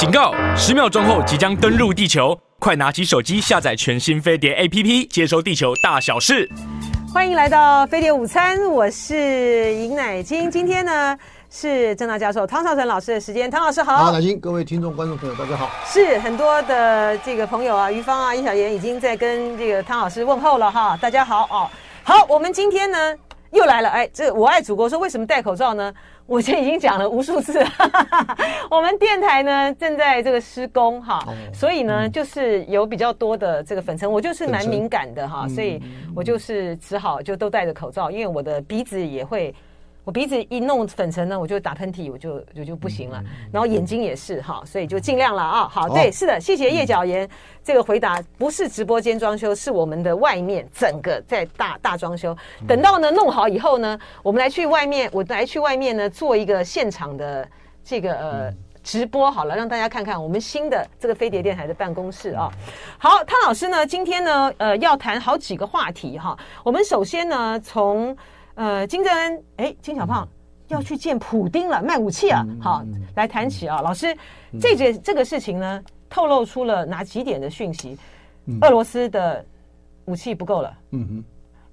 警告！十秒钟后即将登陆地球，快拿起手机下载全新飞碟 APP，接收地球大小事。欢迎来到飞碟午餐，我是尹乃菁。今天呢是郑大教授汤绍成老师的时间，汤老师好。好，乃金，各位听众观众朋友，大家好。是很多的这个朋友啊，于芳啊、叶小妍已经在跟这个汤老师问候了哈，大家好哦。好，我们今天呢又来了，哎，这我爱祖国说为什么戴口罩呢？我这已经讲了无数次。了，我们电台呢正在这个施工哈，所以呢就是有比较多的这个粉尘，我就是蛮敏感的哈，所以我就是只好就都戴着口罩，因为我的鼻子也会。我鼻子一弄粉尘呢，我就打喷嚏，我就就就不行了。然后眼睛也是哈，所以就尽量了啊。好，对，是的，谢谢叶角言这个回答，不是直播间装修，是我们的外面整个在大大装修。等到呢弄好以后呢，我们来去外面，我来去外面呢做一个现场的这个呃直播好了，让大家看看我们新的这个飞碟电台的办公室啊。好，汤老师呢今天呢呃要谈好几个话题哈。我们首先呢从。呃，金正恩，哎，金小胖要去见普丁了，卖武器啊！好，来谈起啊，老师，这件这个事情呢，透露出了哪几点的讯息？俄罗斯的武器不够了，嗯哼，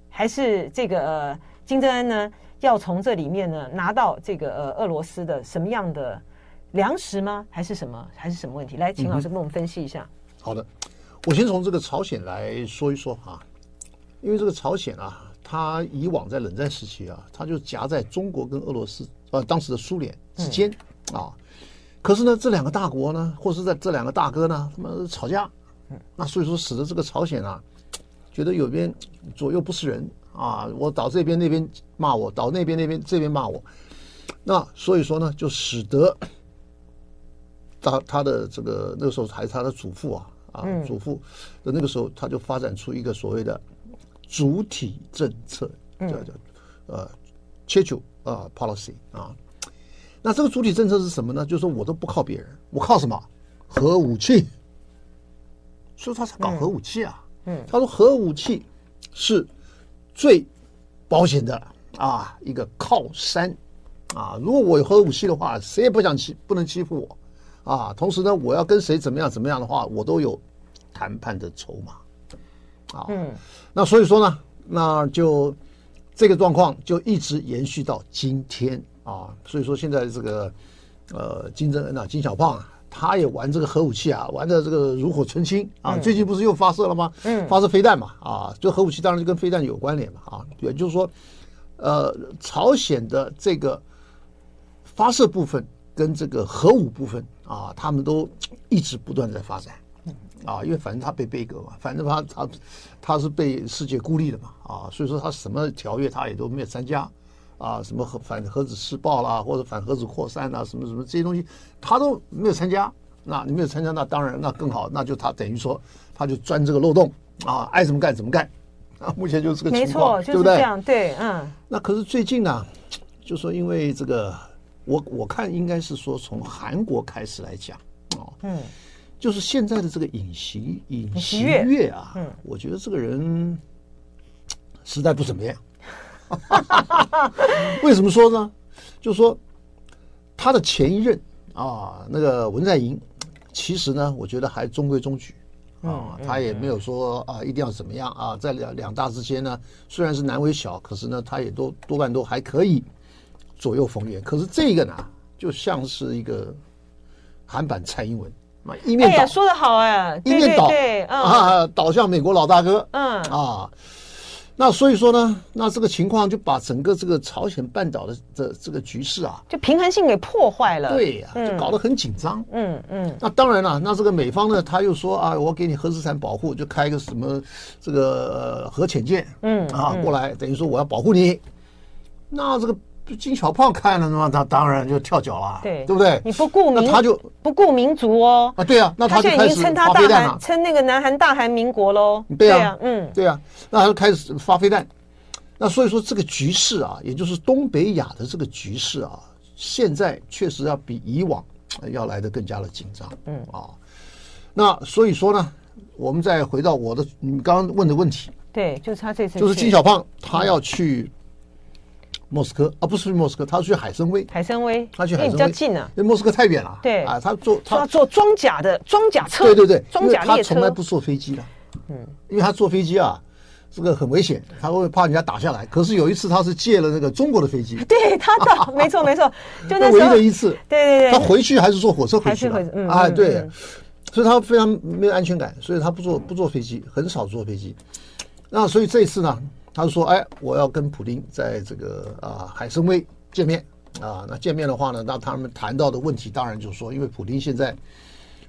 还是这个呃，金正恩呢要从这里面呢拿到这个呃俄罗斯的什么样的粮食吗？还是什么？还是什么问题？来，请老师跟我们分析一下。好的，我先从这个朝鲜来说一说啊，因为这个朝鲜啊。他以往在冷战时期啊，他就夹在中国跟俄罗斯呃当时的苏联之间啊。可是呢，这两个大国呢，或是在这两个大哥呢，他们吵架，那所以说使得这个朝鲜啊，觉得有边左右不是人啊，我倒这边那边骂我，倒那边那边这边骂我，那所以说呢，就使得他他的这个那个时候还是他的祖父啊啊祖父的那个时候，他就发展出一个所谓的。主体政策叫叫呃，Chechnya 啊 policy 啊，那这个主体政策是什么呢？就是说我都不靠别人，我靠什么？核武器。所以他才搞核武器啊。嗯，他说核武器是最保险的啊一个靠山啊。如果我有核武器的话，谁也不想欺不能欺负我啊。同时呢，我要跟谁怎么样怎么样的话，我都有谈判的筹码。啊，嗯，那所以说呢，那就这个状况就一直延续到今天啊。所以说现在这个呃金正恩啊，金小胖啊，他也玩这个核武器啊，玩的这个炉火纯青啊。嗯、最近不是又发射了吗？嗯，发射飞弹嘛，啊，就核武器当然就跟飞弹有关联嘛，啊，也就是说，呃，朝鲜的这个发射部分跟这个核武部分啊，他们都一直不断在发展。啊，因为反正他被杯葛嘛，反正他他他是被世界孤立的嘛，啊，所以说他什么条约他也都没有参加，啊，什么核反核子试爆啦，或者反核子扩散啊，什么什么这些东西他都没有参加。那你没有参加，那当然那更好，那就他等于说他就钻这个漏洞啊，爱怎么干怎么干。啊，目前就是这个情况，没错，对不对？就是这样，对，嗯。那可是最近呢，就说因为这个，我我看应该是说从韩国开始来讲，哦，嗯。就是现在的这个尹锡尹锡悦啊，嗯，我觉得这个人实在不怎么样。为什么说呢？就是说他的前一任啊，那个文在寅，其实呢，我觉得还中规中矩啊，他也没有说啊一定要怎么样啊，在两两大之间呢，虽然是难为小，可是呢，他也都多半都还可以左右逢源。可是这个呢，就像是一个韩版蔡英文。一面倒，说的好哎，一面倒，对，啊，倒向美国老大哥，嗯。啊，那所以说呢，那这个情况就把整个这个朝鲜半岛的这这个局势啊，就平衡性给破坏了，对呀，就搞得很紧张，嗯嗯。那当然了，那这个美方呢，他又说啊，我给你核资产保护，就开一个什么这个核潜舰，嗯啊，过来等于说我要保护你，那这个。金小胖看了嘛，他当然就跳脚了，对，对不对？你不顾民，他就不顾民族哦。啊，对啊，那他就开始发飞弹了，称那个南韩大韩民国喽。对啊，嗯，对啊，那他就开始发飞弹。那所以说这个局势啊，也就是东北亚的这个局势啊，现在确实要比以往要来的更加的紧张。嗯啊，那所以说呢，我们再回到我的你刚刚问的问题，对，就是他这次就是金小胖他要去。莫斯科啊，不是去莫斯科，他去海参崴。海参崴，他去海参崴比较近啊，因为莫斯科太远了。对啊，他坐他坐装甲的装甲车，对对对，装甲列车。他从来不坐飞机的，嗯，因为他坐飞机啊，这个很危险，他会怕人家打下来。可是有一次他是借了那个中国的飞机，对他到，没错没错，就那唯一的一次，对对对，他回去还是坐火车回去的，嗯啊对，所以他非常没有安全感，所以他不坐不坐飞机，很少坐飞机。那所以这一次呢？他就说：“哎，我要跟普丁在这个啊海参崴见面啊。那见面的话呢，那他们谈到的问题，当然就是说，因为普丁现在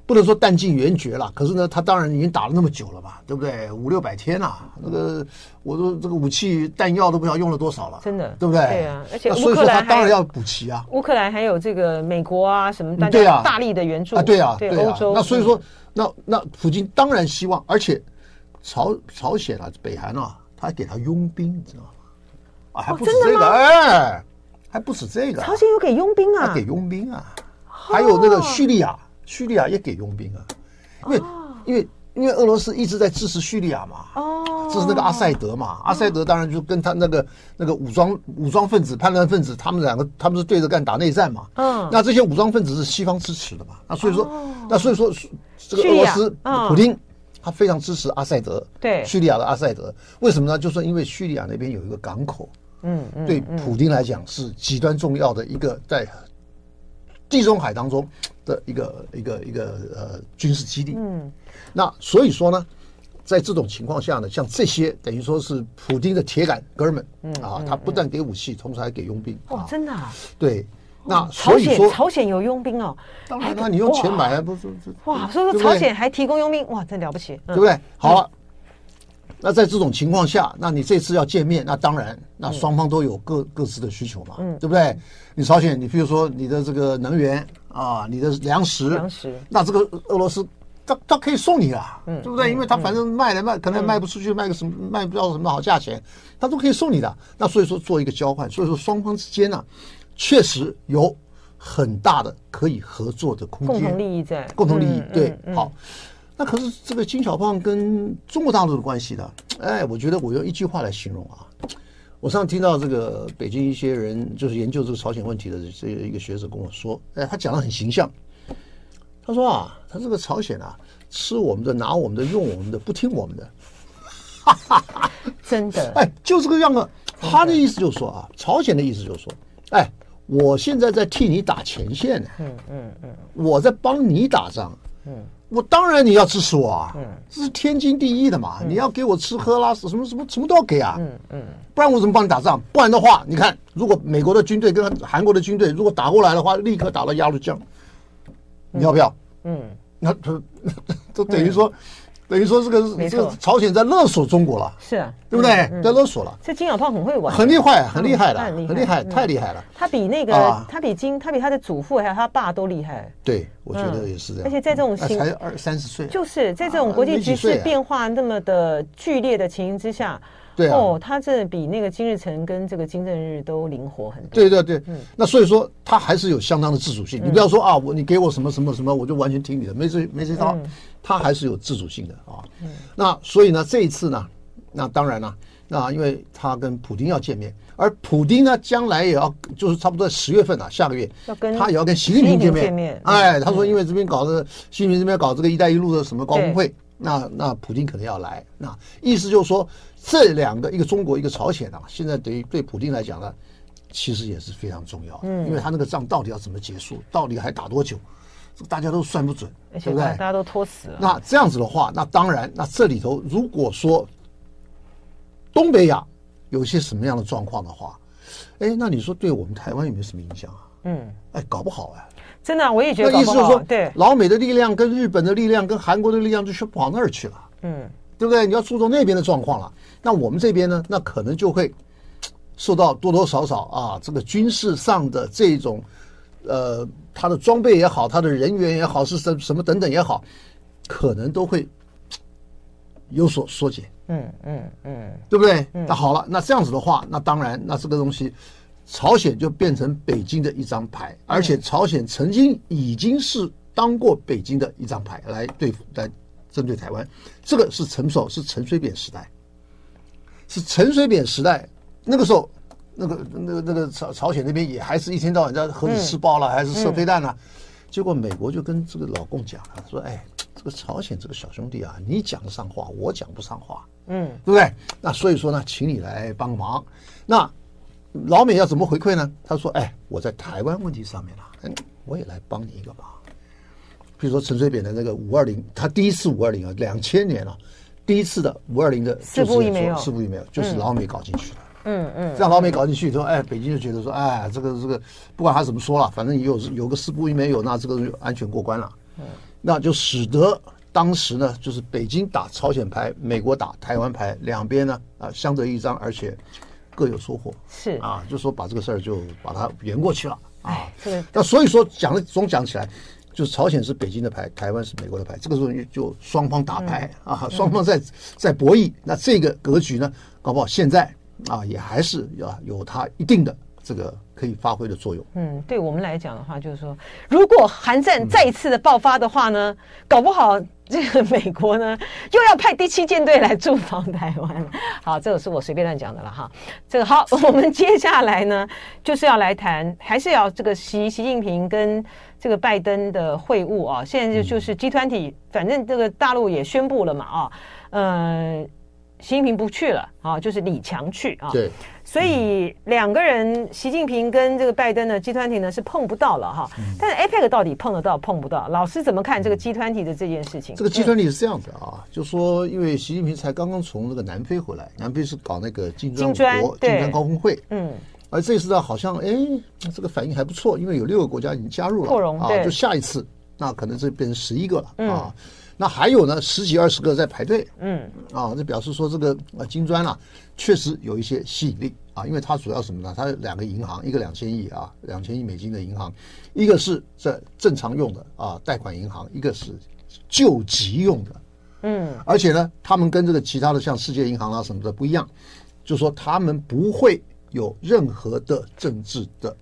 不能说弹尽援绝了，可是呢，他当然已经打了那么久了吧，对不对？五六百天了，那个我说这个武器弹药都不知道用了多少了，真的，对不对？对啊，而且所以说他当然要补齐啊。乌克兰还有这个美国啊什么大家大力的援助啊，对啊，对欧洲。那所以说，那那普京当然希望，而且朝朝鲜啊，北韩啊。”他还给他佣兵，你知道吗？啊，还不止这个，哎，还不止这个。朝鲜有给佣兵啊？他给佣兵啊，还有那个叙利亚，叙利亚也给佣兵啊。因为，因为，因为俄罗斯一直在支持叙利亚嘛。哦。支持那个阿塞德嘛？阿塞德当然就跟他那个那个武装武装分子、叛乱分子，他们两个他们是对着干打内战嘛。嗯。那这些武装分子是西方支持的嘛？那所以说，那所以说，这个俄罗斯普丁。他非常支持阿塞德，对。叙利亚的阿塞德，为什么呢？就是因为叙利亚那边有一个港口，嗯，嗯对普京来讲是极端重要的一个在地中海当中的一个一个一个呃军事基地，嗯，那所以说呢，在这种情况下呢，像这些等于说是普京的铁杆哥们，嗯啊，他不但给武器，同时还给佣兵，哦，真的啊，对。那朝鲜，朝鲜有佣兵哦。当然，那你用钱买还不是？哇，所以说朝鲜还提供佣兵，哇，真了不起，对不对？好了，那在这种情况下，那你这次要见面，那当然，那双方都有各各自的需求嘛，对不对？你朝鲜，你比如说你的这个能源啊，你的粮食，粮食，那这个俄罗斯，他他可以送你啊，对不对？因为他反正卖来卖，可能卖不出去，卖个什么卖不到什么好价钱，他都可以送你的。那所以说做一个交换，所以说双方之间呢。确实有很大的可以合作的空间，共同利益在，共同利益对。好，那可是这个金小胖跟中国大陆的关系呢？哎，我觉得我用一句话来形容啊。我上次听到这个北京一些人就是研究这个朝鲜问题的这一个学者跟我说，哎，他讲的很形象。他说啊，他这个朝鲜啊，吃我们的，拿我们的，用我们的，不听我们的。哈哈哈，真的？哎，就这个样子。他的意思就是说啊，朝鲜的意思就是说，哎。我现在在替你打前线呢，嗯嗯嗯，我在帮你打仗，嗯，我当然你要支持我啊，嗯，这是天经地义的嘛，你要给我吃喝拉什么什么什么都要给啊，嗯嗯，不然我怎么帮你打仗？不然的话，你看，如果美国的军队跟韩国的军队如果打过来的话，立刻打到鸭绿江，你要不要？嗯，那他都等于说。等于说这个是这个朝鲜在勒索中国了，是啊，对不对？在勒索了。这金小胖很会玩，很厉害，很厉害的，很厉害，太厉害了。他比那个，他比金，他比他的祖父还有他爸都厉害。对，我觉得也是这样。而且在这种情，才二三十岁，就是在这种国际局势变化那么的剧烈的情形之下。对哦，他这比那个金日成跟这个金正日都灵活很多。对对对，嗯，那所以说他还是有相当的自主性。你不要说啊，我你给我什么什么什么，我就完全听你的，没这没这套，他还是有自主性的啊。那所以呢，这一次呢，那当然了，那因为他跟普京要见面，而普京呢，将来也要就是差不多十月份啊，下个月要跟他也要跟习近平见面。哎，他说因为这边搞的，习近平这边搞这个“一带一路”的什么高峰会，那那普京可能要来。那意思就是说。这两个，一个中国，一个朝鲜啊，现在对于对普京来讲呢，其实也是非常重要。嗯，因为他那个仗到底要怎么结束，到底还打多久，这大家都算不准，而且对不对？大家都拖死了。那这样子的话，那当然，那这里头如果说东北亚有些什么样的状况的话，哎，那你说对我们台湾有没有什么影响啊？嗯，哎，搞不好哎，真的，我也觉得。那意思就是说，对，老美的力量跟日本的力量跟韩国的力量就去跑那儿去了。嗯。对不对？你要注重那边的状况了。那我们这边呢？那可能就会受到多多少少啊，这个军事上的这种，呃，他的装备也好，他的人员也好，是什什么等等也好，可能都会有所缩减。嗯嗯嗯，对不对？那好了，那这样子的话，那当然，那这个东西，朝鲜就变成北京的一张牌，而且朝鲜曾经已经是当过北京的一张牌来对付来。针对台湾，这个是陈守，是陈水扁时代，是陈水扁时代。那个时候，那个那个那个朝朝鲜那边也还是一天到晚在核子试爆了，嗯、还是射飞弹呢？结果美国就跟这个老共讲了，说：“哎，这个朝鲜这个小兄弟啊，你讲得上话，我讲不上话，嗯，对不对？那所以说呢，请你来帮忙。那老美要怎么回馈呢？他说：哎，我在台湾问题上面啊，嗯，我也来帮你一个忙。比如说陈水扁的那个五二零，他第一次五二零啊，两千年啊，第一次的五二零的四不一没有，四不一没有，就是老美搞进去的。”嗯嗯，让老美搞进去以后，哎，北京就觉得说，哎，这个这个，不管他怎么说了，反正有有个四不一没有，那这个就安全过关了。嗯，那就使得当时呢，就是北京打朝鲜牌，美国打台湾牌，两边呢啊相得益彰，而且各有收获。是啊，就说把这个事儿就把它圆过去了啊。是。那所以说讲了总讲起来，就是朝鲜是北京的牌，台湾是美国的牌，这个时候就双方打牌啊，双方在在博弈。那这个格局呢，搞不好现在。啊，也还是要有它一定的这个可以发挥的作用。嗯，对我们来讲的话，就是说，如果韩战再一次的爆发的话呢，嗯、搞不好这个美国呢 又要派第七舰队来驻防台湾。好，这个是我随便乱讲的了哈。这个好，我们接下来呢 就是要来谈，还是要这个习习近平跟这个拜登的会晤啊。现在就就是集团体，反正这个大陆也宣布了嘛啊，嗯、呃。习近平不去了啊，就是李强去啊。对，所以两个人，习近平跟这个拜登的 G 团体呢是碰不到了哈。但是 APEC 到底碰得到碰不到？老师怎么看这个 G 团体的这件事情？这个 G 团体是这样子啊，就说因为习近平才刚刚从那个南非回来，南非是搞那个金砖国金砖高峰会，嗯，而这次呢好像哎这个反应还不错，因为有六个国家已经加入了扩容啊，就下一次那可能就变成十一个了啊。那还有呢，十几二十个在排队，嗯，啊，这表示说这个啊金砖啊，确实有一些吸引力啊，因为它主要什么呢？它有两个银行，一个两千亿啊，两千亿美金的银行，一个是这正常用的啊贷款银行，一个是救急用的，嗯，而且呢，他们跟这个其他的像世界银行啊什么的不一样，就是说他们不会有任何的政治的。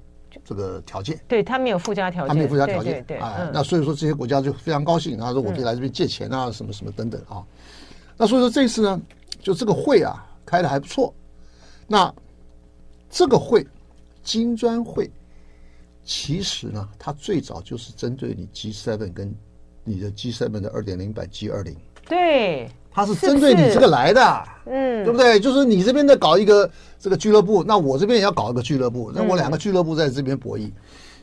这个条件，对他没有附加条件，他没有附加条件，对，啊，那所以说这些国家就非常高兴，他说我可以来这边借钱啊，什么什么等等啊。那所以说这次呢，就这个会啊开的还不错。那这个会金砖会，其实呢，它最早就是针对你 G Seven 跟你的 G Seven 的二点零版 G20，对。他是针对你这个来的，嗯，对不对？就是你这边在搞一个这个俱乐部，那我这边也要搞一个俱乐部，那我两个俱乐部在这边博弈。嗯、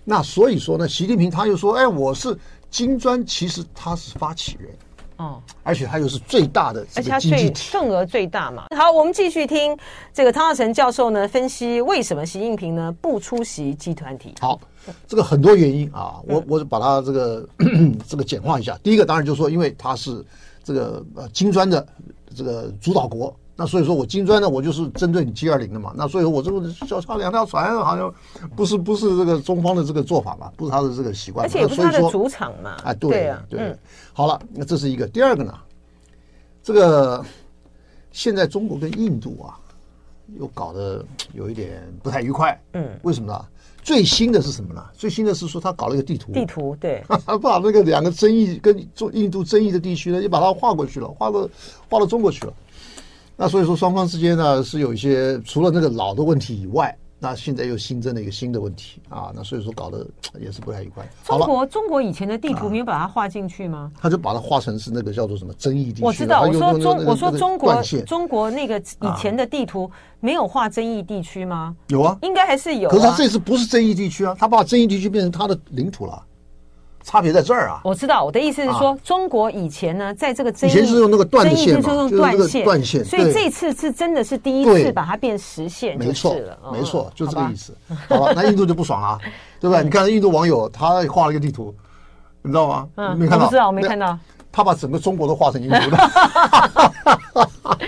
那所以说呢，习近平他又说，哎，我是金砖，其实他是发起人，哦，而且他又是最大的这个经济体，份额最大嘛。好，我们继续听这个汤耀成教授呢分析，为什么习近平呢不出席集团体？好，这个很多原因啊，我我把它这个 这个简化一下。第一个当然就是说，因为他是。这个呃金砖的这个主导国，那所以说我金砖呢，我就是针对你 G 二零的嘛，那所以说我这个就差两条船，好像不是不是这个中方的这个做法嘛，不是他的这个习惯，而且也不是他的主场嘛，啊对对，啊对嗯、好了，那这是一个，第二个呢，这个现在中国跟印度啊，又搞得有一点不太愉快，嗯，为什么呢？最新的是什么呢？最新的是说他搞了一个地图，地图对，把那个两个争议跟中印度争议的地区呢，也把它划过去了，划到划到中国去了。那所以说双方之间呢是有一些除了那个老的问题以外。那现在又新增了一个新的问题啊，那所以说搞得 也是不太愉快。中国中国以前的地图没有把它画进去吗？他就把它画成是那个叫做什么争议地区。我知道，我说中我说中国中国那个以前的地图没有画争议地区吗？有啊，应该还是有。可是他这次不是争议地区啊，他把争议地区变成他的领土了。差别在这儿啊！我知道，我的意思是说，中国以前呢，在这个争议，以前是用那个断线嘛，就是断线，断线。所以这次是真的是第一次把它变实线，没错，没错，就这个意思。好吧，那印度就不爽啊，对不对？你看印度网友他画了一个地图，你知道吗？嗯，没看到，不知道，我没看到。他把整个中国都画成印度的。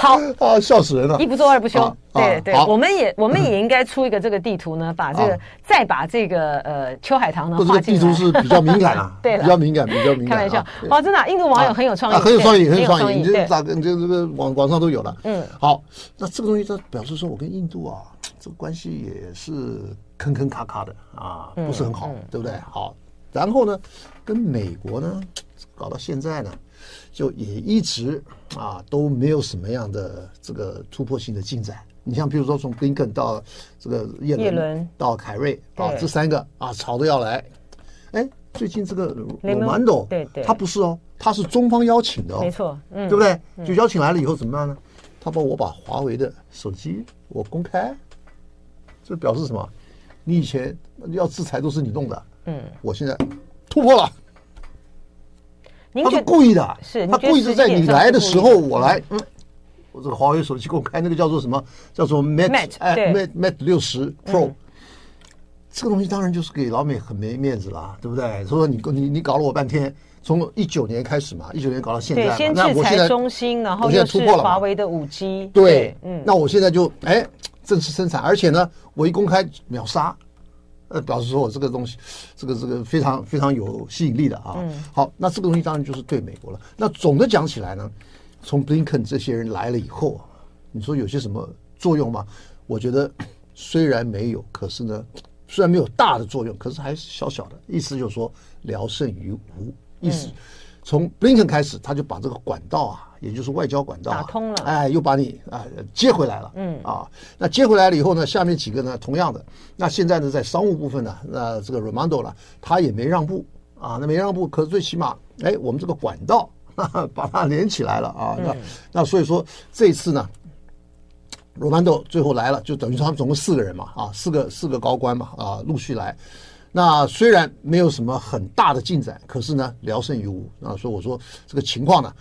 好啊，笑死人了！一不做二不休，对对，我们也 我们也应该出一个这个地图呢，把这个再把这个呃秋海棠呢画进来。地图是比较敏感啊，对，比较敏感，比较敏感。开玩笑，哦，真的，印度网友很有创意，很有创意，很有创意。你这咋个？你这这个网网上都有了。嗯，好，那这个东西它表示说我跟印度啊，这个关系也是坑坑卡卡的啊，不是很好，对不对？好，然后呢，跟美国呢搞到现在呢。就也一直啊都没有什么样的这个突破性的进展你像比如说从布林肯到这个叶伦，伦到凯瑞啊，这三个啊吵都要来。哎，最近这个罗蒙曼朵，对对他不是哦，他是中方邀请的哦，没错，嗯，对不对？就邀请来了以后怎么样呢？他帮我把华为的手机我公开，这表示什么？你以前要制裁都是你弄的，嗯，我现在突破了。他是故意的，是他故意是在你来的时候我来，嗯，我这个华为手机给我开那个叫做什么？叫做 Mate Mate，哎对 Mate Mate 六十 Pro，嗯这个东西当然就是给老美很没面子啦，对不对？所以说你你你搞了我半天，从一九年开始嘛，一九年搞到现在对，先制那我现在裁中兴，然后我现又是在突破了华为的五 G，对，嗯，那我现在就哎正式生产，而且呢，我一公开秒杀，呃，表示说我这个东西，这个这个非常非常有吸引力的啊。嗯好，那这个东西当然就是对美国了。那总的讲起来呢，从布林肯这些人来了以后，你说有些什么作用吗？我觉得虽然没有，可是呢，虽然没有大的作用，可是还是小小的。意思就是说聊胜于无。意思、从布林肯开始，他就把这个管道啊，也就是外交管道、啊、打通了哎，又把你啊接回来了。嗯啊，那接回来了以后呢，下面几个呢，同样的，那现在呢，在商务部分呢，那这个 Raimondo 了，他也没让步啊，那没让步，可是最起码，哎，我们这个管道哈哈把它连起来了啊。那那所以说这一次呢。罗曼多最后来了，就等于说他们总共四个人嘛，啊，四个四个高官嘛，啊，陆续来。那虽然没有什么很大的进展，可是呢，聊胜于无。啊，所以我说这个情况呢，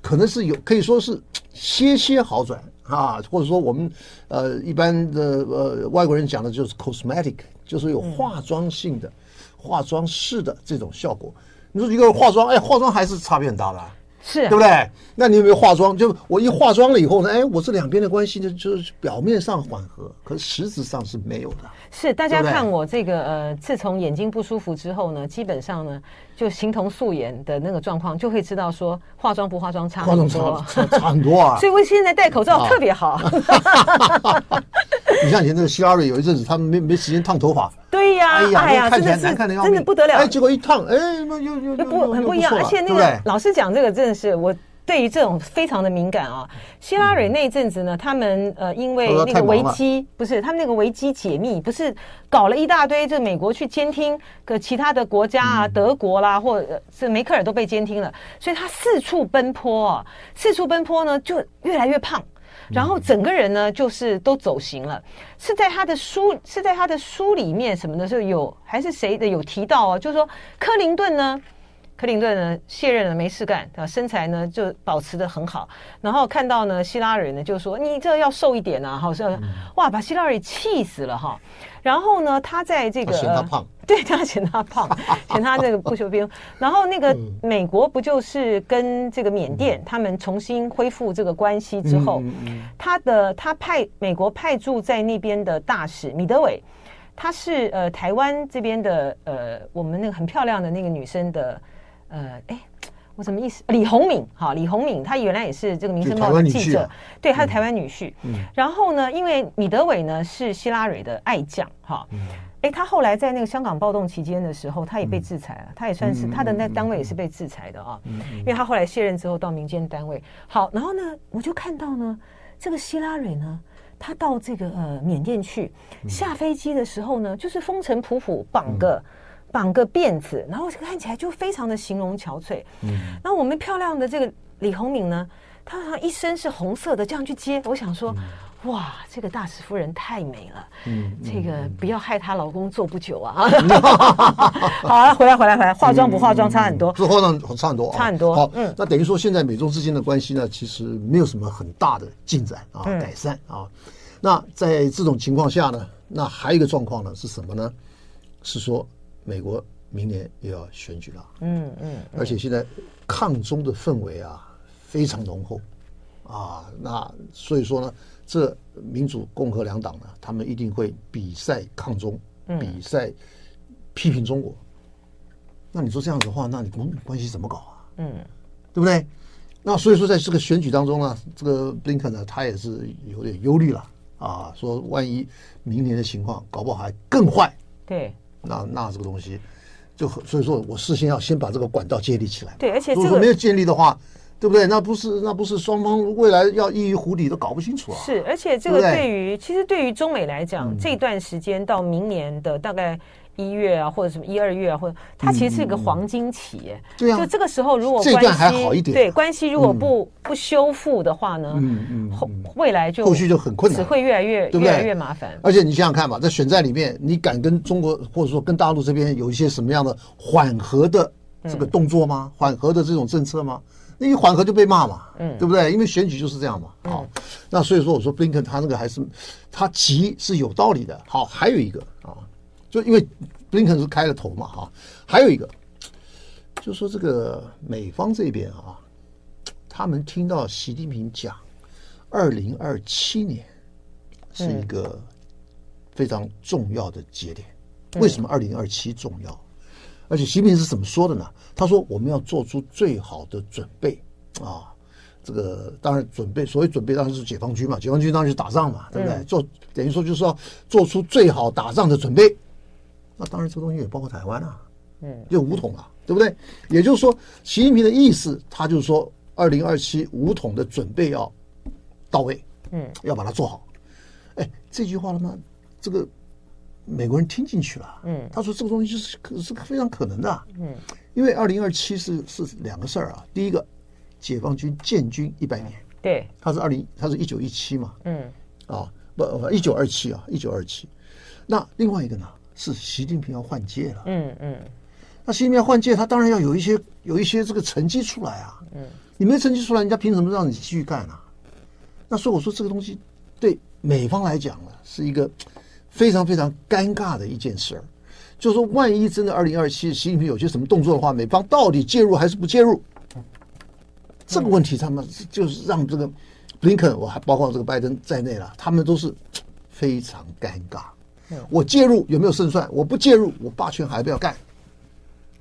可能是有可以说是些些好转啊，或者说我们呃一般的呃外国人讲的就是 cosmetic，就是有化妆性的、化妆式的这种效果。你说一个化妆，哎，化妆还是差别很大的啊。是、啊，对不对？那你有没有化妆？就我一化妆了以后呢，哎，我这两边的关系呢，就是表面上缓和，可是实质上是没有的。是，大家看我这个呃，自从眼睛不舒服之后呢，基本上呢，就形同素颜的那个状况，就会知道说化妆不化妆差很多，化妆差差，差很多啊。所以我现在戴口罩特别好。你像以前那个希拉瑞有一阵子，他们没没时间烫头发。对呀、啊，哎呀，看起来真的是难看的要真的不得了。哎，结果一烫，哎，那又又又不很不一样。而且那个老师讲这个真的是我。对于这种非常的敏感啊，希拉蕊那一阵子呢，他们呃因为那个维基不是他们那个维基解密，不是搞了一大堆，这美国去监听个其他的国家啊，德国啦，或者是梅克尔都被监听了，所以他四处奔波啊，四处奔波呢就越来越胖，然后整个人呢就是都走形了。是在他的书是在他的书里面什么的时候有还是谁的有提到啊？就是说克林顿呢。克林顿呢卸任了没事干啊，身材呢就保持的很好。然后看到呢希拉里呢就说你这要瘦一点啊，好像哇把希拉里气死了哈。然后呢他在这个嫌他胖，对他嫌他胖，嫌他这个不修边。然后那个美国不就是跟这个缅甸他们重新恢复这个关系之后，他的他派美国派驻在那边的大使米德伟，他是呃台湾这边的呃我们那个很漂亮的那个女生的。呃，哎，我什么意思？李鸿敏，哈，李鸿敏，他原来也是这个《民生报》的记者，对，他是台湾女婿。嗯，然后呢，因为米德伟呢是希拉蕊的爱将，哈，哎，他后来在那个香港暴动期间的时候，他也被制裁了，他也算是他的那单位也是被制裁的啊，因为他后来卸任之后到民间单位。好，然后呢，我就看到呢，这个希拉蕊呢，他到这个呃缅甸去下飞机的时候呢，就是风尘仆仆，绑个。绑个辫子，然后看起来就非常的形容憔悴。嗯，然后我们漂亮的这个李红敏呢，她好像一身是红色的，这样去接。我想说，嗯、哇，这个大使夫人太美了。嗯，这个不要害她老公坐不久啊。嗯、好啊，回来回来回来，化妆不化妆差很多。是化妆差很多，差很多。好，嗯，那等于说现在美中之间的关系呢，其实没有什么很大的进展啊，嗯、改善啊。那在这种情况下呢，那还有一个状况呢是什么呢？是说。美国明年又要选举了，嗯嗯，而且现在抗中的氛围啊非常浓厚，啊，那所以说呢，这民主共和两党呢，他们一定会比赛抗中，比赛批评中国。那你说这样子的话，那你国民关系怎么搞啊？嗯，对不对？那所以说，在这个选举当中呢，这个布林肯呢，他也是有点忧虑了啊，说万一明年的情况搞不好还更坏。对。那那这个东西，就所以说我事先要先把这个管道建立起来。对，而且这个如果没有建立的话，对不对？那不是那不是双方未来要一于湖底都搞不清楚啊。是，而且这个对于对其实对于中美来讲，嗯这段时间到明年的大概一月啊，或者什么一二月啊，或者它其实是一个黄金期，哎、对啊。就这个时候如果关系这段还好一点。对关系如果不、不修复的话呢，嗯嗯后未来就后续就很困难。只会越来越对不对？越来越麻烦。而且你想想看吧，在选战里面，你敢跟中国或者说跟大陆这边有一些什么样的缓和的这个动作吗？缓和的这种政策吗？那一缓和就被骂嘛，嗯，对不对？因为选举就是这样嘛。好，那所以说我说布林肯他那个还是他急是有道理的。好，还有一个。啊，就因为布林肯是开了头嘛，哈，还有一个就说这个美方这边啊，他们听到习近平讲，二零二七年是一个非常重要的节点。为什么二零二七重要？而且习近平是怎么说的呢？他说我们要做出最好的准备啊，这个当然准备，所谓准备当然是解放军嘛，解放军当然是打仗嘛，对不对？做等于说就是要做出最好打仗的准备。那当然这个东西也包括台湾啊，嗯，就五统啊，对不对？也就是说，习近平的意思，他就是说，二零二七五统的准备要到位，嗯，要把它做好。哎，这句话了吗？这个。美国人听进去了，嗯，他说这个东西是可是非常可能的，嗯，因为二零二七是是两个事儿啊，第一个，解放军建军一百年，对，他是二零，他是一九一七嘛，嗯，啊，不，一九二七啊，一九二七，那另外一个呢是习近平要换届了，嗯嗯，那习近平要换届，他当然要有一些有一些这个成绩出来啊，嗯，你没成绩出来，人家凭什么让你继续干啊？那所以我说这个东西对美方来讲呢是一个。非常非常尴尬的一件事儿，就是说，万一真的二零二七习近平有些什么动作的话，美方到底介入还是不介入？这个问题，他们就是让这个布林肯，我还包括这个拜登在内了，他们都是非常尴尬。我介入有没有胜算？我不介入，我霸权还不要干。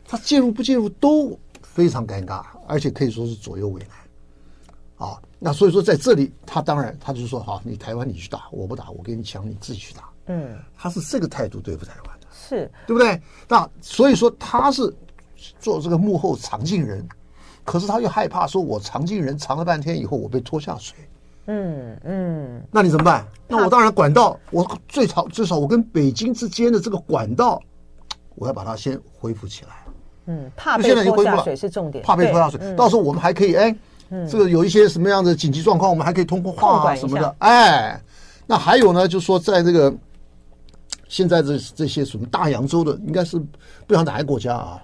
他介入不介入都非常尴尬，而且可以说是左右为难。啊，那所以说在这里，他当然他就是说，好，你台湾你去打，我不打，我给你抢，你自己去打。嗯，他是这个态度对付台湾的，是对不对？那所以说他是做这个幕后藏镜人，可是他又害怕说，我藏镜人藏了半天以后，我被拖下水。嗯嗯，那你怎么办？那我当然管道，我最少至少我跟北京之间的这个管道，我要把它先恢复起来。嗯，怕被拖下水是重点，怕被拖下水，到时候我们还可以哎，这个有一些什么样的紧急状况，我们还可以通过话啊什么的，哎，那还有呢，就是说在这个。现在这这些什么大洋洲的，应该是不知道哪个国家啊？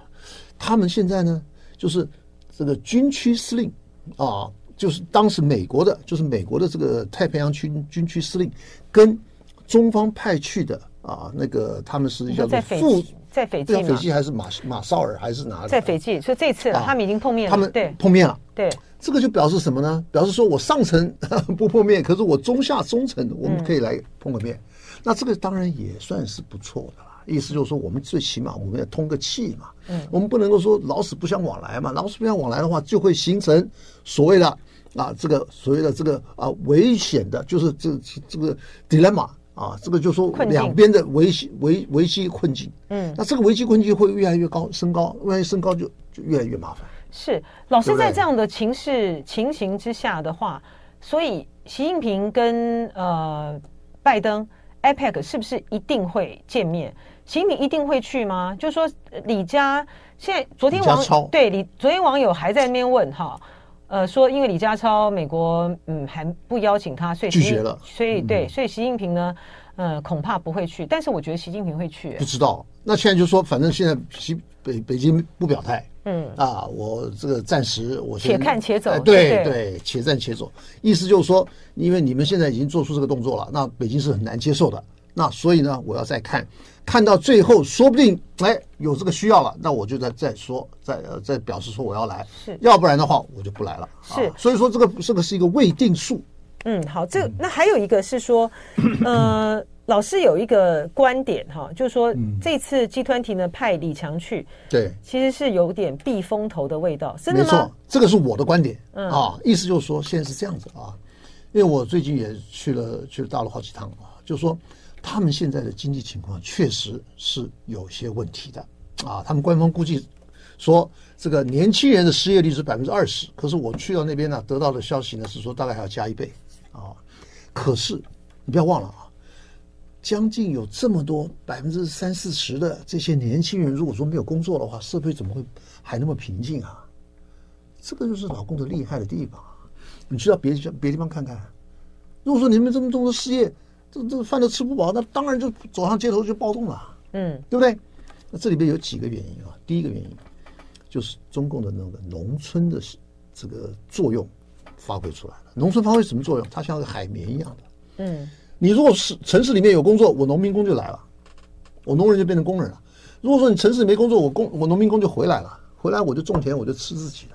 他们现在呢，就是这个军区司令啊，就是当时美国的，就是美国的这个太平洋军军区司令，跟中方派去的啊，那个他们是叫做副在斐济，斐济还是马马绍尔还是哪里？在斐济，所以这次他们已经碰面了，他们对碰面了，对，这个就表示什么呢？表示说我上层 不碰面，可是我中下中层我们可以来碰个面。那这个当然也算是不错的啦，意思就是说，我们最起码我们要通个气嘛。嗯，我们不能够说老死不相往来嘛，老死不相往来的话，就会形成所谓的啊这个所谓的这个啊危险的，就是这这个 dilemma 啊，这个就是说两边的危机危危机困境。嗯，那这个危机困境会越来越高升高，万一升高就就越来越麻烦。是老师在这样的情势情形之下的话，所以习近平跟呃拜登。APEC 是不是一定会见面？习近平一定会去吗？就是说李家现在昨天网对李昨天网友还在那边问哈，呃说因为李家超美国嗯还不邀请他，所以拒绝了，所以对，所以习近平呢呃恐怕不会去，但是我觉得习近平会去。不知道，那现在就说反正现在习北北京不表态。嗯。啊，我这个暂时我先且看且走，对，对，且战且走，意思就是说，因为你们现在已经做出这个动作了，那北京是很难接受的，那所以呢，我要再看，看到最后，说不定哎有这个需要了，那我就再再说，再呃再表示说我要来，是，要不然的话我就不来了，是，啊、所以说这个这个是一个未定数。嗯，好，这那还有一个是说，呃。老师有一个观点哈，就是说这次集团体呢派李强去，对，其实是有点避风头的味道，真的吗？没错，这个是我的观点，嗯。啊，意思就是说现在是这样子啊，因为我最近也去了去了大陆好几趟啊，就是说他们现在的经济情况确实是有些问题的啊，他们官方估计说这个年轻人的失业率是百分之二十，可是我去到那边呢，得到的消息呢是说大概还要加一倍啊。可是你不要忘了啊，将近有这么多百分之三四十的这些年轻人，如果说没有工作的话，社会怎么会还那么平静啊？这个就是老工的厉害的地方。你去到别地别地方看看，如果说你们这么多的失业，这这饭都吃不饱，那当然就走上街头就暴动了，嗯，对不对？那这里边有几个原因啊？第一个原因就是中共的那个农村的这个作用发挥出来了。农村发挥什么作用？它像个海绵一样的，嗯，你如果是城市里面有工作，我农民工就来了，我农人就变成工人了。如果说你城市里没工作，我工我农民工就回来了，回来我就种田，我就吃自己的，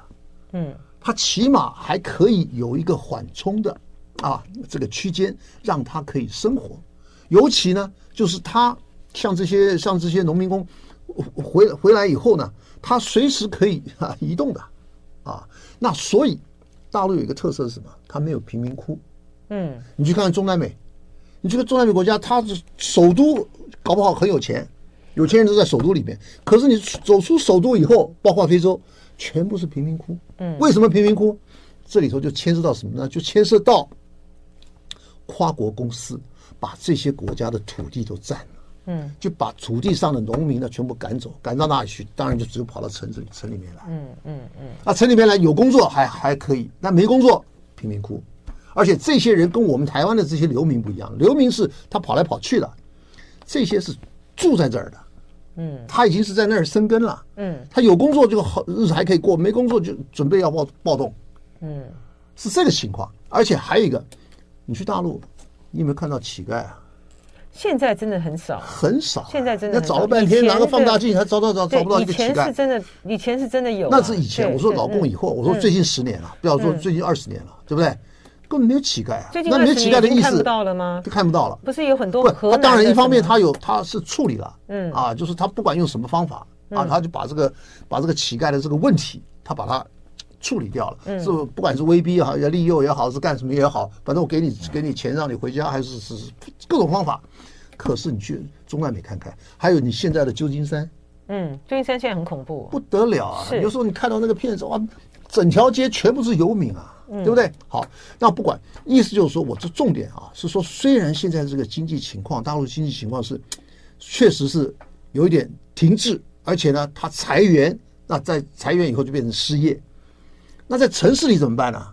嗯。它起码还可以有一个缓冲的啊，这个区间让他可以生活。尤其呢，就是他像这些像这些农民工回回来以后呢，他随时可以啊移动的啊。那所以大陆有一个特色是什么？它没有贫民窟。嗯，你去看看中南美，你去看中南美国家，它的首都搞不好很有钱，有钱人都在首都里面。可是你走出首都以后，包括非洲。全部是贫民窟。嗯，为什么贫民窟？这里头就牵涉到什么呢？就牵涉到跨国公司把这些国家的土地都占了。嗯，就把土地上的农民呢全部赶走，赶到哪里去？当然就只有跑到城子里、城里面来。嗯嗯嗯。那，城里面来有工作还还可以，那没工作贫民窟。而且这些人跟我们台湾的这些流民不一样，流民是他跑来跑去的，这些是住在这儿的。嗯，他已经是在那儿生根了。嗯，他有工作就好，日子还可以过；没工作就准备要暴暴动。嗯，是这个情况。而且还有一个，你去大陆，你有没有看到乞丐啊？现在真的很少，很少。现在真的找了半天，拿个放大镜还找找找找不到一个乞丐。以前是真的，以前是真的有。那是以前。我说老共以后，我说最近十年了，不要说最近二十年了，对不对？根本没有乞丐啊！那没有乞丐的意思看不到了吗？就看不到了。不是有很多不？他当然一方面他有他是处理了，嗯啊，就是他不管用什么方法啊，他就把这个把这个乞丐的这个问题，他把它处理掉了。嗯，是不管是威逼也好，要利诱也好，是干什么也好，反正我给你给你钱让你回家，还是是各种方法。可是你去中南美看看，还有你现在的旧金山，嗯，旧金山现在很恐怖，不得了啊！有时候你看到那个片子哇，整条街全部是游民啊。对不对？好，那不管，意思就是说，我这重点啊，是说，虽然现在这个经济情况，大陆经济情况是确实是有一点停滞，而且呢，他裁员，那在裁员以后就变成失业，那在城市里怎么办呢？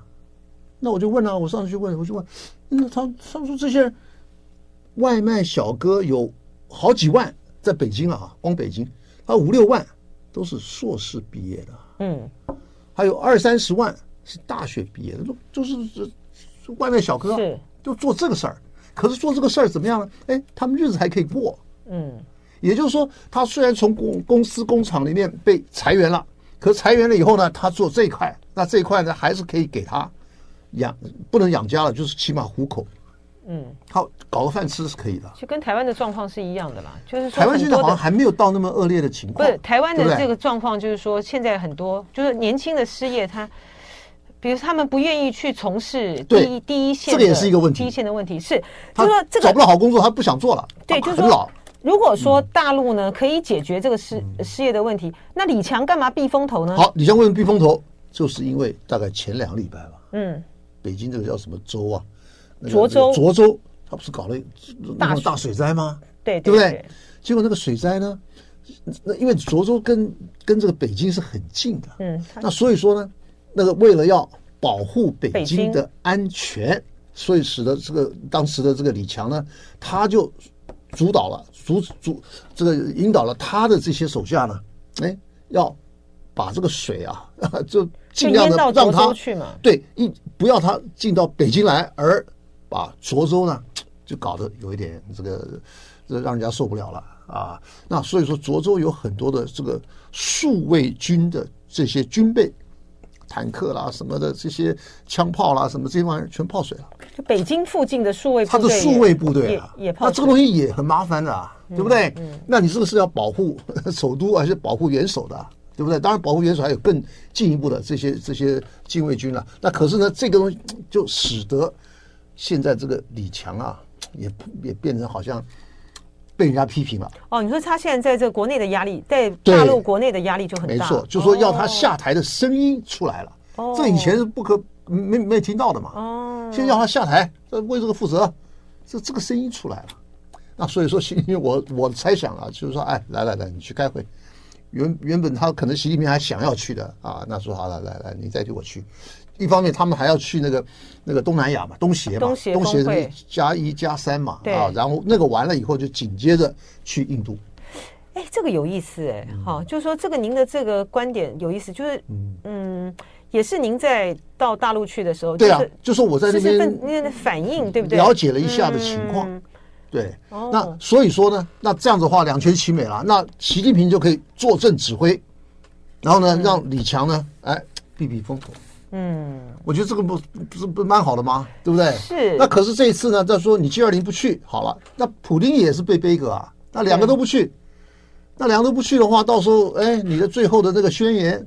那我就问啊，我上次去问，我就问，那他他说这些外卖小哥有好几万，在北京啊，光北京，他五六万都是硕士毕业的，嗯，还有二三十万。是大学毕业的，都就是这外卖小哥，就做这个事儿。可是做这个事儿怎么样呢？哎，他们日子还可以过。嗯，也就是说，他虽然从公公司工厂里面被裁员了，可是裁员了以后呢，他做这一块，那这一块呢还是可以给他养，不能养家了，就是起码糊口。嗯，好，搞个饭吃是可以的。就跟台湾的状况是一样的啦，就是台湾现在好像还没有到那么恶劣的情况。不是台湾的这个状况，就是说现在很多就是年轻的失业他。比如他们不愿意去从事第一第一线，这个也是一个问题。第一线的问题是，就是说这个找不到好工作，他不想做了。对，就是说，如果说大陆呢可以解决这个失失业的问题，那李强干嘛避风头呢？好，李强为什么避风头？就是因为大概前两个礼拜吧，嗯，北京这个叫什么州啊？涿州。涿州，他不是搞了大大水灾吗？对，对不对？结果那个水灾呢，那因为涿州跟跟这个北京是很近的，嗯，那所以说呢。那个为了要保护北京的安全，所以使得这个当时的这个李强呢，他就主导了，主主这个引导了他的这些手下呢，哎，要把这个水啊，就尽量的让他去嘛，对，一不要他进到北京来，而把涿州呢就搞得有一点这个这让人家受不了了啊。那所以说涿州有很多的这个数位军的这些军备。坦克啦，什么的这些枪炮啦，什么这些玩意儿全泡水了。就北京附近的数位，他的数位部队啊，也那这个东西也很麻烦的，啊，对不对？嗯，那你是不是要保护 首都，还是保护元首的，对不对？当然，保护元首还有更进一步的这些这些禁卫军了。那可是呢，这个东西就使得现在这个李强啊，也也变成好像被人家批评了。哦，你说他现在在这个国内的压力，在大陆国内的压力就很大。没错，就说要他下台的声音出来了。哦，这以前是不可没没听到的嘛。哦，现在要他下台，这为这个负责，这这个声音出来了。那所以说，我我猜想啊，就是说，哎，来来来，你去开会。原原本他可能习近平还想要去的啊，那说好了，来来，你再替我去。一方面，他们还要去那个那个东南亚嘛，东协嘛，东协是加一加三嘛，啊，然后那个完了以后，就紧接着去印度。哎，这个有意思哎，好，就是说这个您的这个观点有意思，就是嗯，也是您在到大陆去的时候，对啊，就是我在那边那边反应，对不对？了解了一下的情况，对，那所以说呢，那这样子的话两全其美了，那习近平就可以坐镇指挥，然后呢，让李强呢，哎，避避风头。嗯，我觉得这个不不是不蛮好的吗？对不对？是。那可是这一次呢，再说你 G 二零不去，好了，那普丁也是被杯葛啊。那两个都不去，那两个都不去的话，到时候哎，你的最后的那个宣言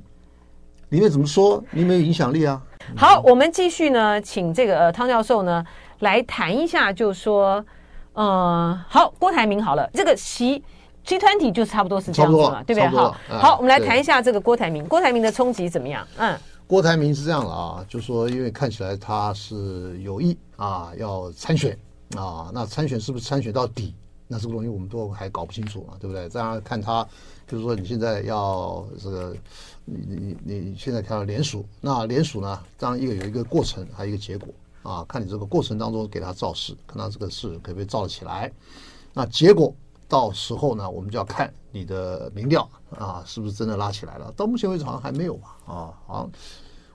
里面怎么说？你没有影响力啊。好，我们继续呢，请这个呃汤教授呢来谈一下，就说，嗯，好，郭台铭好了，这个习 G20 就差不多是这样子嘛，对不对？好，好，我们来谈一下这个郭台铭，郭台铭的冲击怎么样？嗯。郭台铭是这样的啊，就说因为看起来他是有意啊要参选啊，那参选是不是参选到底？那这个东西我们都还搞不清楚嘛，对不对？这样看他，就是说你现在要这个，你你你现在看到联署，那联署呢，当然一个有一个过程，还有一个结果啊，看你这个过程当中给他造势，看他这个势可不可以造得起来。那结果到时候呢，我们就要看你的民调啊，是不是真的拉起来了？到目前为止好像还没有吧？啊，好像。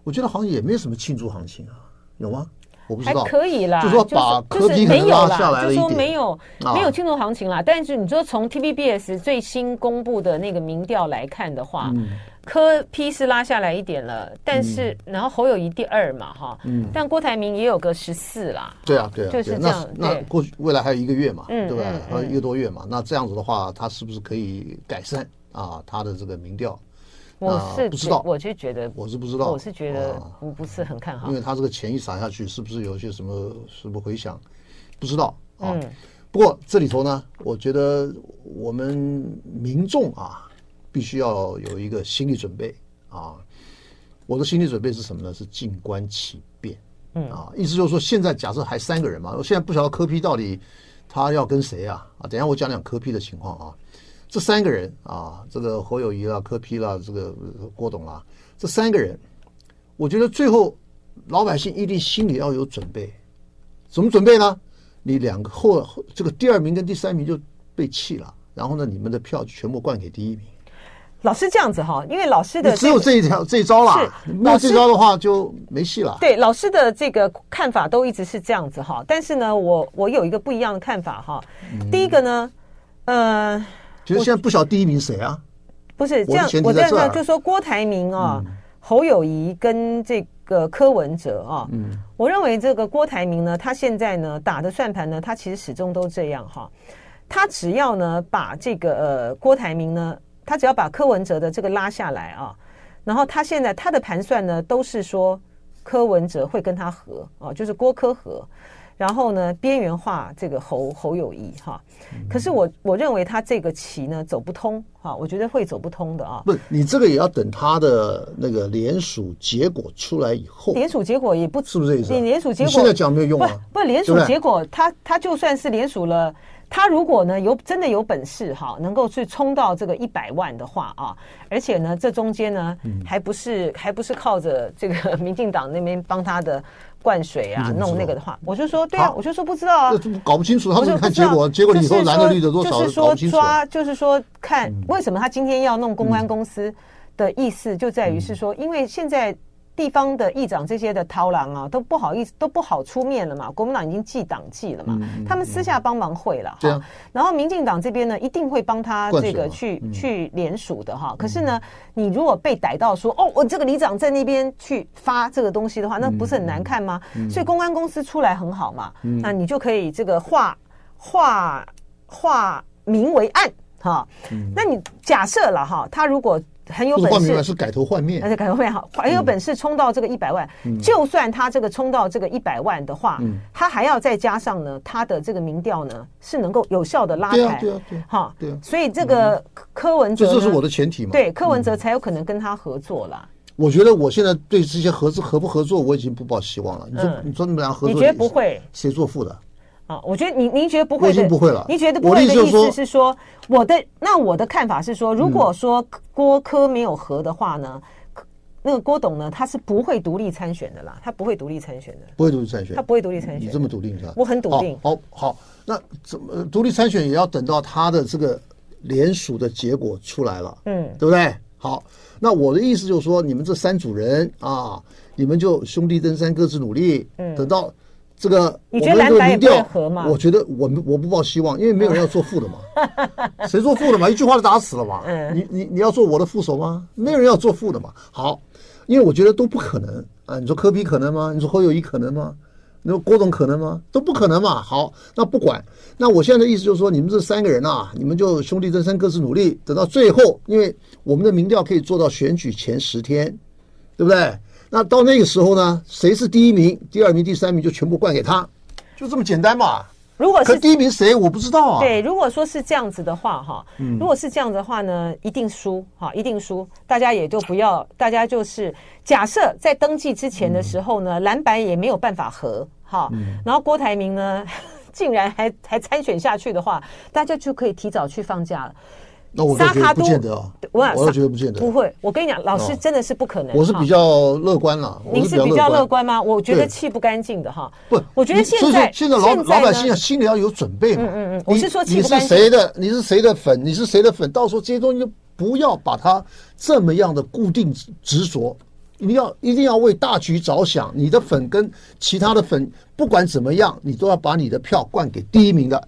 我觉得好像也没有什么庆祝行情啊，有吗？我不知道，还可以啦。就说把科技可能拉下来就是、没有没有庆祝行情啦。啊、但是你说从 TVBS 最新公布的那个民调来看的话，嗯、柯 P 是拉下来一点了，但是、嗯、然后侯友谊第二嘛，哈，嗯，但郭台铭也有个十四啦。对啊，对啊，就是这样。那，那过去未来还有一个月嘛，嗯、对吧？还有一个多月嘛，那这样子的话，他是不是可以改善啊？他的这个民调？我是不知道，我就觉得我是不知道，我是觉得我不是很看好，因为他这个钱一撒下去，是不是有些什么什么回响？不知道啊。嗯、不过这里头呢，我觉得我们民众啊，必须要有一个心理准备啊。我的心理准备是什么呢？是静观其变。嗯啊，意思就是说，现在假设还三个人嘛，我现在不晓得柯批到底他要跟谁啊？啊，等一下我讲讲柯批的情况啊。这三个人啊，这个侯友谊啦、柯批啦、这个郭董啦，这三个人，我觉得最后老百姓一定心里要有准备。怎么准备呢？你两个后这个第二名跟第三名就被弃了，然后呢，你们的票全部灌给第一名。老师这样子哈，因为老师的、只有这一条这一招了，没有这招的话就没戏了。对，老师的这个看法都一直是这样子哈，但是呢，我我有一个不一样的看法哈。嗯、第一个呢，呃。其实现在不晓得第一名谁啊？不是这样，我在这就说郭台铭啊、嗯、侯友谊跟这个柯文哲啊。嗯，我认为这个郭台铭呢，他现在呢打的算盘呢，他其实始终都这样哈。他只要呢把这个呃郭台铭呢，他只要把柯文哲的这个拉下来啊，然后他现在他的盘算呢都是说柯文哲会跟他和啊，就是郭柯和。然后呢，边缘化这个侯侯友谊哈，可是我我认为他这个棋呢走不通哈，我觉得会走不通的啊。不，你这个也要等他的那个联署结果出来以后。联署结果也不是不是这意思？你联署结果现在讲没有用啊。不，不，联署结果他他就算是联署了。他如果呢有真的有本事哈，能够去冲到这个一百万的话啊，而且呢这中间呢还不是还不是靠着这个民进党那边帮他的灌水啊弄那个的话，我就说对啊，我就说不知道啊，搞不清楚，他们看结果，结果以后蓝的绿的多少就是说抓，就是说看为什么他今天要弄公关公司的意思就在于是说，因为现在。地方的议长这些的掏狼啊，都不好意思，都不好出面了嘛。国民党已经记党纪了嘛，嗯、他们私下帮忙会了哈。嗯、然后民进党这边呢，一定会帮他这个去、嗯、去联署的哈。可是呢，你如果被逮到说哦，我这个里长在那边去发这个东西的话，那不是很难看吗？嗯、所以公安公司出来很好嘛，嗯、那你就可以这个化化化名为案哈。嗯、那你假设了哈，他如果。很有本事，是改头换面，而且改头换面好，很有本事冲到这个一百万。嗯、就算他这个冲到这个一百万的话，嗯、他还要再加上呢，他的这个民调呢是能够有效的拉开，对啊，对啊，对啊，哈，对啊。所以这个柯文哲，这是我的前提嘛，对，柯文哲才有可能跟他合作啦。我觉得我现在对这些合资合不合作，我已经不抱希望了。你说，你说你们俩合作，你觉得不会？谁做副的？啊，我觉得您您觉得不会？我已经不会了。你觉得不会的意思是说，我的那我的看法是说，如果说郭柯没有合的话呢，那个郭董呢，他是不会独立参选的啦，他不会独立参选的，不会独立参选，他不会独立参选。你这么笃定是吧？我很笃定。好，好，那怎么独立参选也要等到他的这个联署的结果出来了，嗯，对不对？好，那我的意思就是说，你们这三组人啊，你们就兄弟登山各自努力，嗯，等到。这个我们这个民调？我觉得我们我不抱希望，因为没有人要做副的嘛。谁做副的嘛？一句话就打死了嘛。你你你要做我的副手吗？没有人要做副的嘛。好，因为我觉得都不可能啊。你说科比可能吗？你说侯友谊可能吗？你说郭总可能吗？都不可能嘛。好，那不管。那我现在的意思就是说，你们这三个人啊，你们就兄弟登山各自努力，等到最后，因为我们的民调可以做到选举前十天，对不对？那到那个时候呢？谁是第一名、第二名、第三名，就全部灌给他，就这么简单嘛。如果是第一名谁，我不知道啊。对，如果说是这样子的话，哈，如果是这样的话呢，一定输，哈，一定输。大家也就不要，大家就是假设在登记之前的时候呢，蓝白也没有办法合，哈，然后郭台铭呢，竟然还还参选下去的话，大家就可以提早去放假了。那我倒觉得不见得啊，我倒觉得不见得。不会，我跟你讲，老师真的是不可能。我是比较乐观了。您是比较乐观吗？我觉得气不干净的哈。不，我觉得现在现在老老百姓心里要有准备嘛。嗯嗯嗯，我是说气不干净。你是谁的？你是谁的粉？你是谁的粉？到时候这些东西就不要把它这么样的固定执着。你要一定要为大局着想。你的粉跟其他的粉不管怎么样，你都要把你的票灌给第一名的。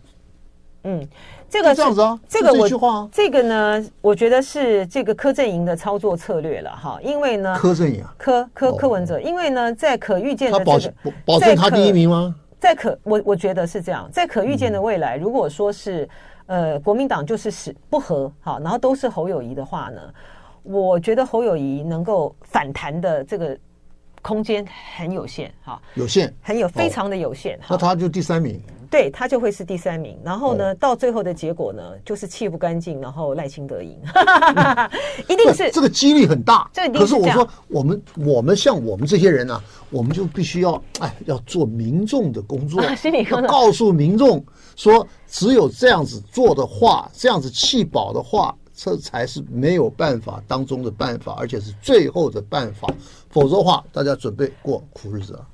嗯。这个是这样子啊，这个我这，啊、这个呢，我觉得是这个柯阵营的操作策略了哈，因为呢，柯阵营啊，柯柯柯文哲，因为呢，在可预见的这个，他保保证他第一名吗？在可我我觉得是这样，在可预见的未来，如果说是呃国民党就是死不和好，然后都是侯友宜的话呢，我觉得侯友宜能够反弹的这个空间很有限哈，有限，很有非常的有限，那他就第三名。对他就会是第三名，然后呢，到最后的结果呢，就是气不干净，然后赖清德赢，一定是这个几率很大。这可是我说，我们我们像我们这些人啊，我们就必须要哎，要做民众的工作，要告诉民众说，只有这样子做的话，这样子气饱的话，这才是没有办法当中的办法，而且是最后的办法，否则的话，大家准备过苦日子啊。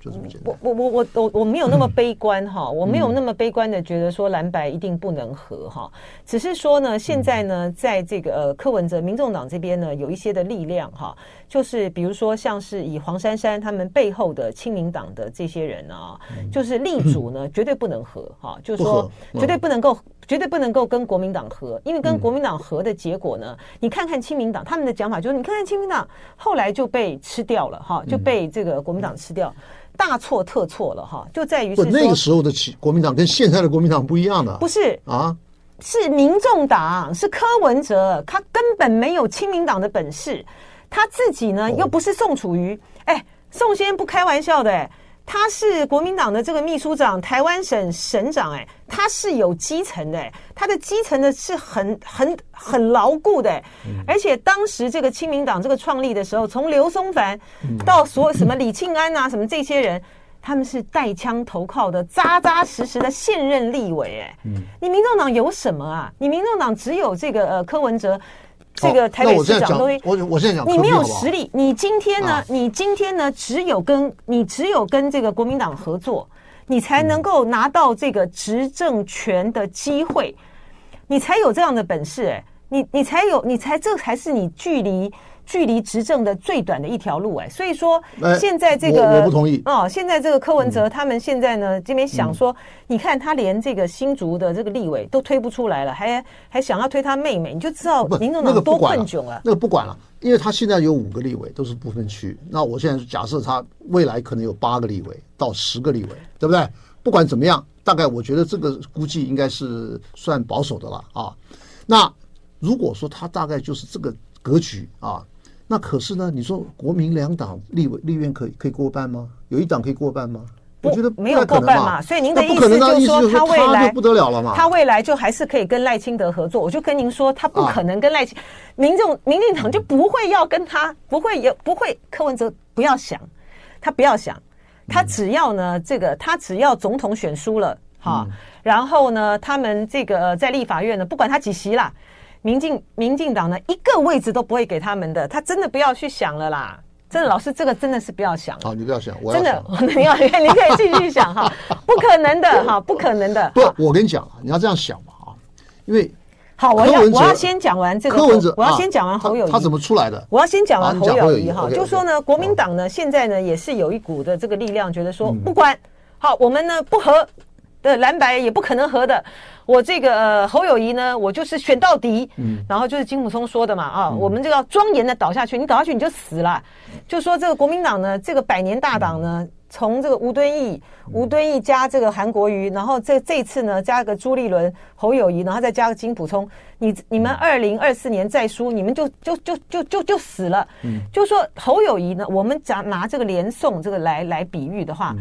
就这么简单。我我我我我我没有那么悲观哈，我没有那么悲观的觉得说蓝白一定不能和哈，只是说呢，现在呢，在这个呃柯文哲民众党这边呢，有一些的力量哈，就是比如说像是以黄珊珊他们背后的亲民党的这些人啊，就是力主呢绝对不能和哈，就是说绝对不能够绝对不能够跟国民党合，因为跟国民党合的结果呢，你看看亲民党他们的讲法就是你看看亲民党后来就被吃掉了哈，就被这个国民党吃掉。大错特错了哈，就在于是那个时候的国民党跟现在的国民党不一样的，不是啊，是民众党，是柯文哲，他根本没有亲民党的本事，他自己呢又不是宋楚瑜，哎，宋先生不开玩笑的哎。他是国民党的这个秘书长，台湾省省长，哎，他是有基层的，他的基层的是很很很牢固的，而且当时这个亲民党这个创立的时候，从刘松凡到所有什么李庆安啊，什么这些人，他们是带枪投靠的，扎扎实实的现任立委，哎，你民众党有什么啊？你民众党只有这个呃柯文哲。这个台北市长都会，我我现在讲，你没有实力，你今天呢？你今天呢？只有跟你只有跟这个国民党合作，你才能够拿到这个执政权的机会，你才有这样的本事，哎，你你才有，你才这才是你距离。距离执政的最短的一条路，哎，所以说现在这个我不同意哦。现在这个柯文哲他们现在呢这边想说，你看他连这个新竹的这个立委都推不出来了，还还想要推他妹妹，你就知道民众党多困窘了。那个不管了，因为他现在有五个立委都是不分区，那我现在假设他未来可能有八个立委到十个立委，对不对？不管怎么样，大概我觉得这个估计应该是算保守的了啊。那如果说他大概就是这个。格局啊。那可是呢，你说国民两党立委立院可以可以过半吗？有一党可以过半吗？我觉得没有过半嘛。所以您的意思就是说，他未来不得了了嘛？他未来就还是可以跟赖清德合作。我就跟您说，他不可能跟赖清，民众民进党就不会要跟他，不会有不会。柯文哲不要想，他不要想，他只要呢，这个他只要总统选输了哈，然后呢，他们这个在立法院呢，不管他几席啦。民进民进党呢，一个位置都不会给他们的，他真的不要去想了啦！真的，老师，这个真的是不要想。好，你不要想，我要真的，你要你可以继续想哈，不可能的哈，不可能的。不，我跟你讲，你要这样想嘛啊，因为好，我要我要先讲完这个，柯文哲，我要先讲完侯友谊，他怎么出来的？我要先讲完侯友谊哈，就说呢，国民党呢，现在呢也是有一股的这个力量，觉得说不管好，我们呢不合的蓝白也不可能合的。我这个、呃、侯友谊呢，我就是选到底，嗯，然后就是金溥聪说的嘛，啊，嗯、我们这个要庄严的倒下去，你倒下去你就死了。就说这个国民党呢，这个百年大党呢，从这个吴敦义、吴敦义加这个韩国瑜，然后这这次呢加个朱立伦、侯友谊，然后再加个金溥聪，你你们二零二四年再输，你们就就就就就就死了。嗯，就说侯友谊呢，我们讲拿这个连宋这个来来比喻的话，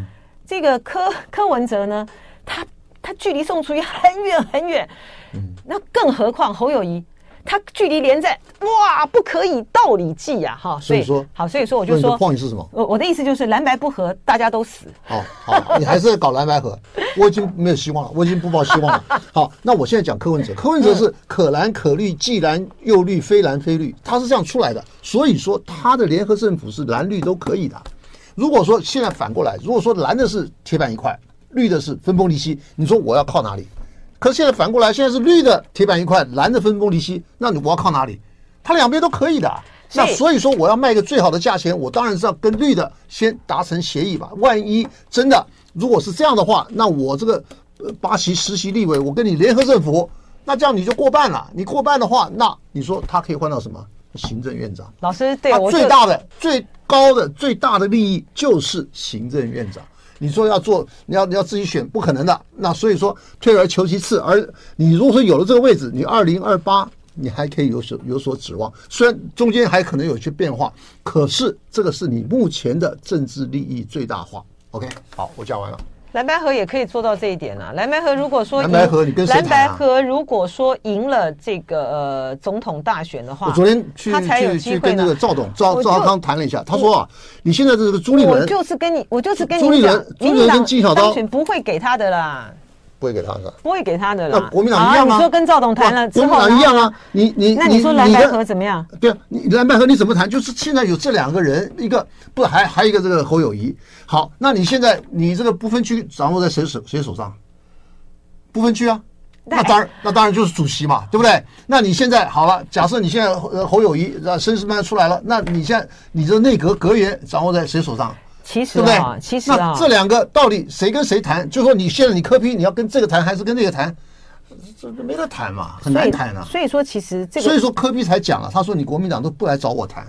这个柯柯文哲呢，他。他距离宋楚瑜很远很远，嗯，那更何况侯友谊，他距离连在哇，不可以道理计呀，哈，所以说好，所以说我就说，话语是什么？我我的意思就是蓝白不合，大家都死。好，好，你还是搞蓝白合，我已经没有希望了，我已经不抱希望了。好，那我现在讲柯文哲，柯文哲是可蓝可绿，既蓝又绿，非蓝非绿，他是这样出来的，所以说他的联合政府是蓝绿都可以的。如果说现在反过来，如果说蓝的是铁板一块。绿的是分崩离析，你说我要靠哪里？可是现在反过来，现在是绿的铁板一块，蓝的分崩离析，那你我要靠哪里？他两边都可以的。那所以说，我要卖个最好的价钱，我当然是要跟绿的先达成协议吧。万一真的如果是这样的话，那我这个巴西实习立委，我跟你联合政府，那这样你就过半了。你过半的话，那你说他可以换到什么？行政院长。老师，对，他最大的、最高的、最大的利益就是行政院长。你说要做，你要你要自己选，不可能的。那所以说，退而求其次。而你如果说有了这个位置，你二零二八你还可以有所有所指望。虽然中间还可能有些变化，可是这个是你目前的政治利益最大化。OK，好，我讲完了。蓝白河也可以做到这一点啊。蓝白河如果说蓝白河，你跟谁？蓝白河如果说赢了这个呃总统大选的话，我昨天去他才有机会去跟那个赵董赵赵少康谈了一下，他说啊，你现在这个朱立伦，我就是跟你，我就是跟你讲，朱立伦，朱立伦跟金小刀不会给他的啦。不会给他的，不会给他的了。那国民党一样啊？你说跟赵董谈了，国民党一样啊。你你那你说蓝白合怎么样？对啊，你蓝白合你怎么谈？就是现在有这两个人，一个不还还有一个这个侯友谊。好，那你现在你这个不分区掌握在谁手谁手上？不分区啊，那当然那当然就是主席嘛，对不对？那你现在好了，假设你现在侯友谊啊，申世曼出来了，那你现在你这内阁阁员掌握在谁手上？其实啊，其实这两个到底谁跟谁谈？就是说你现在你柯批你要跟这个谈还是跟那个谈？这没得谈嘛，很难谈啊。所以说，其实这个，所以说柯比才讲了，他说你国民党都不来找我谈，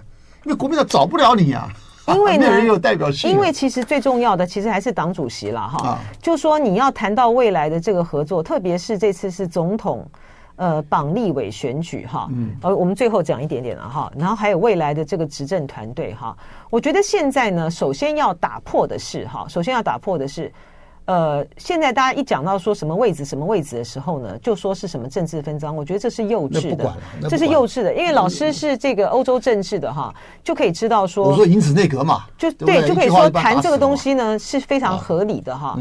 因为国民党找不了你啊，因为呢，没人有代表性。因为其实最重要的其实还是党主席了哈，就说你要谈到未来的这个合作，特别是这次是总统。呃，绑立委选举哈，嗯，呃，我们最后讲一点点了哈，然后还有未来的这个执政团队哈，我觉得现在呢，首先要打破的是哈，首先要打破的是，呃，现在大家一讲到说什么位置什么位置的时候呢，就说是什么政治分赃，我觉得这是幼稚的，这是幼稚的，因为老师是这个欧洲政治的哈，就可以知道说，我说因此内阁嘛，就对，就可以说谈这个东西呢是非常合理的哈。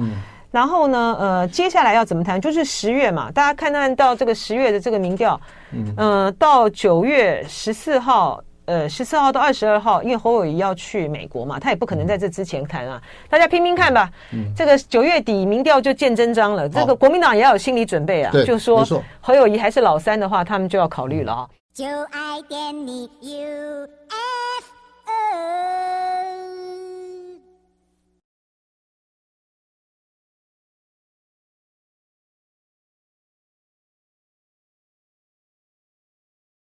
然后呢，呃，接下来要怎么谈？就是十月嘛，大家看看到这个十月的这个民调，嗯，呃，到九月十四号，呃，十四号到二十二号，因为侯友宜要去美国嘛，他也不可能在这之前谈啊。大家拼拼看吧，嗯，这个九月底民调就见真章了。这个国民党也要有心理准备啊，就说侯友宜还是老三的话，他们就要考虑了啊。就爱点你 UFO